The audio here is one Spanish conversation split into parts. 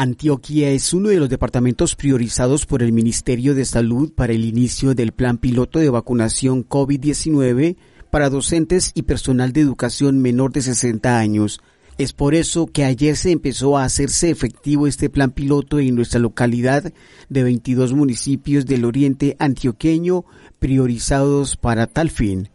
Antioquia es uno de los departamentos priorizados por el Ministerio de Salud para el inicio del plan piloto de vacunación COVID-19 para docentes y personal de educación menor de 60 años. Es por eso que ayer se empezó a hacerse efectivo este plan piloto en nuestra localidad de 22 municipios del oriente antioqueño priorizados para tal fin.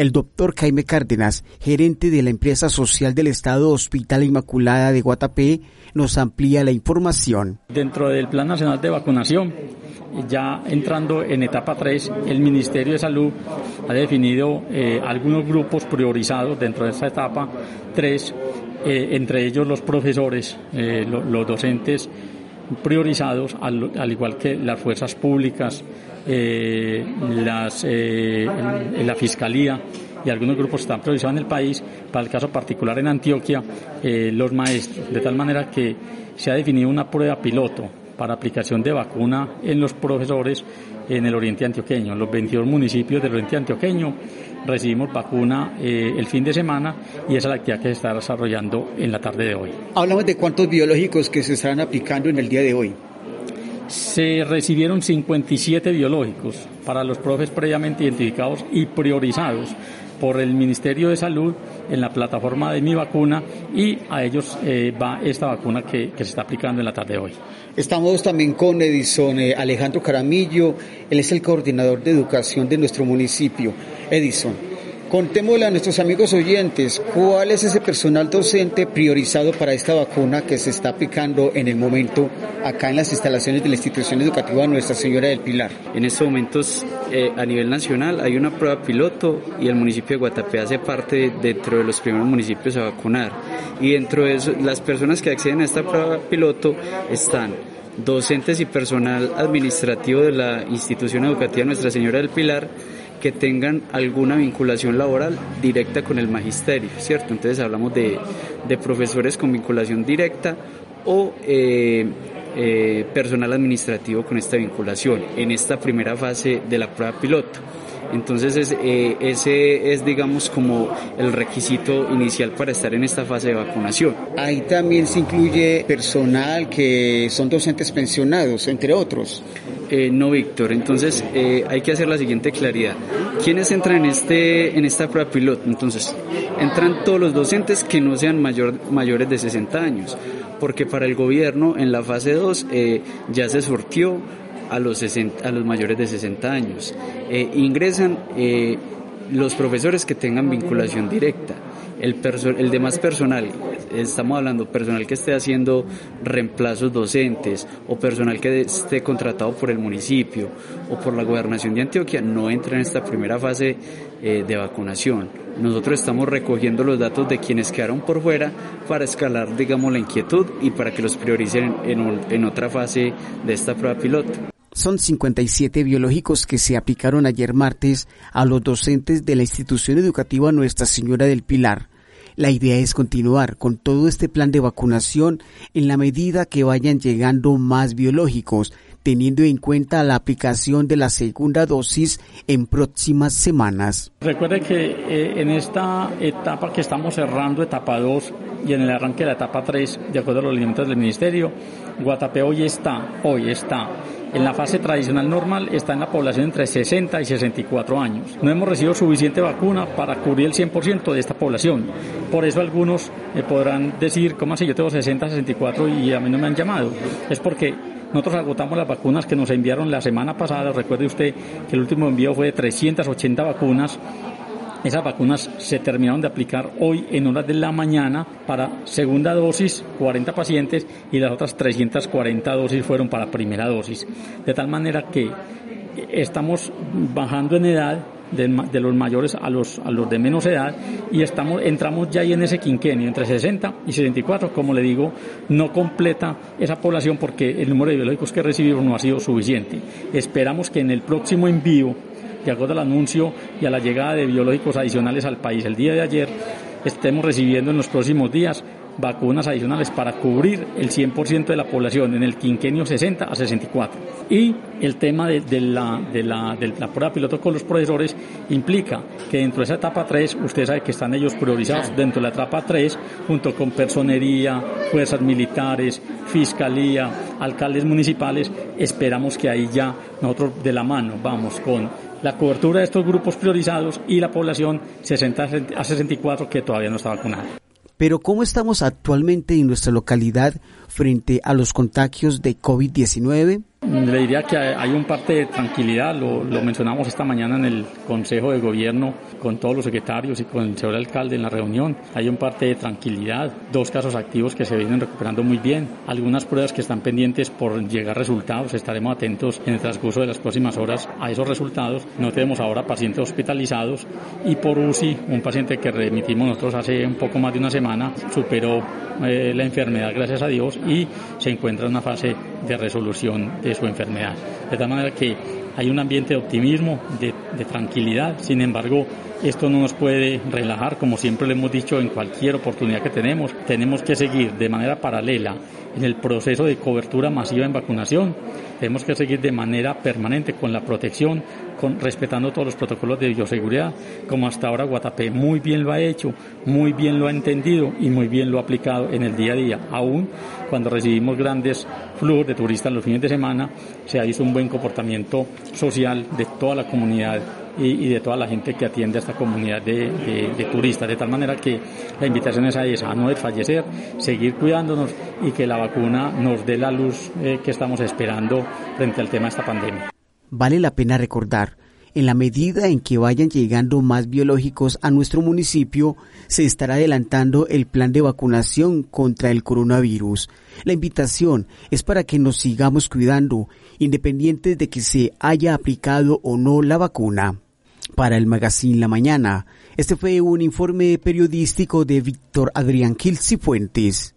El doctor Jaime Cárdenas, gerente de la empresa social del Estado Hospital Inmaculada de Guatapé, nos amplía la información. Dentro del Plan Nacional de Vacunación, ya entrando en etapa 3, el Ministerio de Salud ha definido eh, algunos grupos priorizados dentro de esta etapa 3, eh, entre ellos los profesores, eh, los docentes priorizados, al, igual que las fuerzas públicas, eh, las, eh, la Fiscalía y algunos grupos están priorizados en el país, para el caso particular en Antioquia, eh, los maestros, de tal manera que se ha definido una prueba piloto para aplicación de vacuna en los profesores en el oriente antioqueño. Los 22 municipios del oriente antioqueño recibimos vacuna eh, el fin de semana y esa es la actividad que se está desarrollando en la tarde de hoy. Hablamos de cuántos biológicos que se están aplicando en el día de hoy. Se recibieron 57 biológicos para los profes previamente identificados y priorizados por el Ministerio de Salud en la plataforma de Mi Vacuna y a ellos eh, va esta vacuna que, se está aplicando en la tarde de hoy. Estamos también con Edison eh, Alejandro Caramillo, él es el coordinador de educación de nuestro municipio. Edison, Contémosle a nuestros amigos oyentes cuál es ese personal docente priorizado para esta vacuna que se está aplicando en el momento acá en las instalaciones de la institución educativa Nuestra Señora del Pilar. En estos momentos eh, a nivel nacional hay una prueba piloto y el municipio de Guatapé hace parte dentro de los primeros municipios a vacunar. Y dentro de eso, las personas que acceden a esta prueba piloto están docentes y personal administrativo de la institución educativa Nuestra Señora del Pilar, que tengan alguna vinculación laboral directa con el magisterio, ¿cierto? Entonces hablamos de, de profesores con vinculación directa o eh, eh, personal administrativo con esta vinculación en esta primera fase de la prueba piloto. Entonces eh, ese es, digamos, como el requisito inicial para estar en esta fase de vacunación. Ahí también se incluye personal que son docentes pensionados, entre otros. Eh, no, Víctor. Entonces eh, hay que hacer la siguiente claridad. ¿Quiénes entran en, este, en esta prueba piloto? Entonces, entran todos los docentes que no sean mayor, mayores de 60 años, porque para el gobierno en la fase 2 ya se sortió a los, a los mayores de 60 años. Eh, ingresan eh, los profesores que tengan vinculación directa. El, el demás personal, estamos hablando personal que esté haciendo reemplazos docentes o personal que esté contratado por el municipio o por la gobernación de Antioquia, no entra en esta primera fase eh, de vacunación. Nosotros estamos recogiendo los datos de quienes quedaron por fuera para escalar, digamos, la inquietud y para que los prioricen en, en otra fase de esta prueba piloto. Son 57 biológicos que se aplicaron ayer martes a los docentes de la institución educativa Nuestra Señora del Pilar. La idea es continuar con todo este plan de vacunación en la medida que vayan llegando más biológicos, teniendo en cuenta la aplicación de la segunda dosis en próximas semanas. Recuerde que eh, en esta etapa que estamos cerrando, etapa 2, y en el arranque de la etapa 3, de acuerdo a los lineamientos del Ministerio, Guatapé hoy está, hoy está en la fase tradicional normal está en la población entre 60 y 64 años. No hemos recibido suficiente vacuna para cubrir el 100% de esta población. Por eso algunos eh, podrán decir, ¿cómo así? Yo tengo 60, 64 y a mí no me han llamado. Es porque nosotros agotamos las vacunas que nos enviaron la semana pasada. Recuerde usted que el último envío fue de 380 vacunas esas vacunas se terminaron de aplicar hoy en horas de la mañana para segunda dosis, 40 pacientes, y las otras 340 dosis fueron para primera dosis. De tal manera que estamos bajando en edad de, los mayores a los, a los de menos edad y estamos, entramos ya ahí en ese quinquenio, entre 60 y 64, como le digo, no completa esa población porque el número de biológicos que recibimos no ha sido suficiente. Esperamos que en el próximo envío de acuerdo al anuncio y a la llegada de biológicos adicionales al país el día de ayer, estemos recibiendo en los próximos días vacunas adicionales para cubrir el 100% de la población en el quinquenio 60 a 64. Y el tema de, la, de, la, de la prueba piloto con los profesores implica que dentro de esa etapa 3, usted sabe que están ellos priorizados dentro de la etapa 3, junto con personería, fuerzas militares, fiscalía, alcaldes municipales, esperamos que ahí ya nosotros de la mano vamos con la cobertura de estos grupos priorizados y la población 60 a 64 que todavía no está vacunada. Pero ¿cómo estamos actualmente en nuestra localidad frente a los contagios de COVID-19? Le diría que hay un parte de tranquilidad, lo, mencionamos esta mañana en el Consejo de Gobierno con todos los secretarios y con el señor alcalde en la reunión. Hay un parte de tranquilidad, dos casos activos que se vienen recuperando muy bien, algunas pruebas que están pendientes por llegar resultados. Estaremos atentos en el transcurso de las próximas horas a esos resultados. No tenemos ahora pacientes hospitalizados y por UCI, un paciente que remitimos nosotros hace un poco más de una semana, superó eh, la enfermedad, gracias a Dios, y se encuentra en una fase de resolución de su enfermedad. De tal manera que hay un ambiente de optimismo, de, tranquilidad. Sin embargo, esto no nos puede relajar, como siempre le hemos dicho en cualquier oportunidad que tenemos. Tenemos que seguir de manera paralela en el proceso de cobertura masiva en vacunación. Tenemos que seguir de manera permanente con la protección, con, respetando todos los protocolos de bioseguridad, como hasta ahora Guatapé muy bien lo ha hecho, muy bien lo ha entendido y muy bien lo ha aplicado en el día a día. Aún cuando recibimos grandes flujos de turistas los fines de semana, se ha visto un buen comportamiento social de toda la comunidad y, de toda la gente que atiende a esta comunidad de, turistas. De tal manera que la invitación es a esa, a no desfallecer, seguir cuidándonos y que la vacuna nos dé la luz eh, que estamos esperando frente al tema de esta pandemia. Vale la pena recordar en la medida en que vayan llegando más biológicos a nuestro municipio, se estará adelantando el plan de vacunación contra el coronavirus. La invitación es para que nos sigamos cuidando, independiente de que se haya aplicado o no la vacuna. Para el Magazine La Mañana, este fue un informe periodístico de Víctor Adrián Gil Fuentes.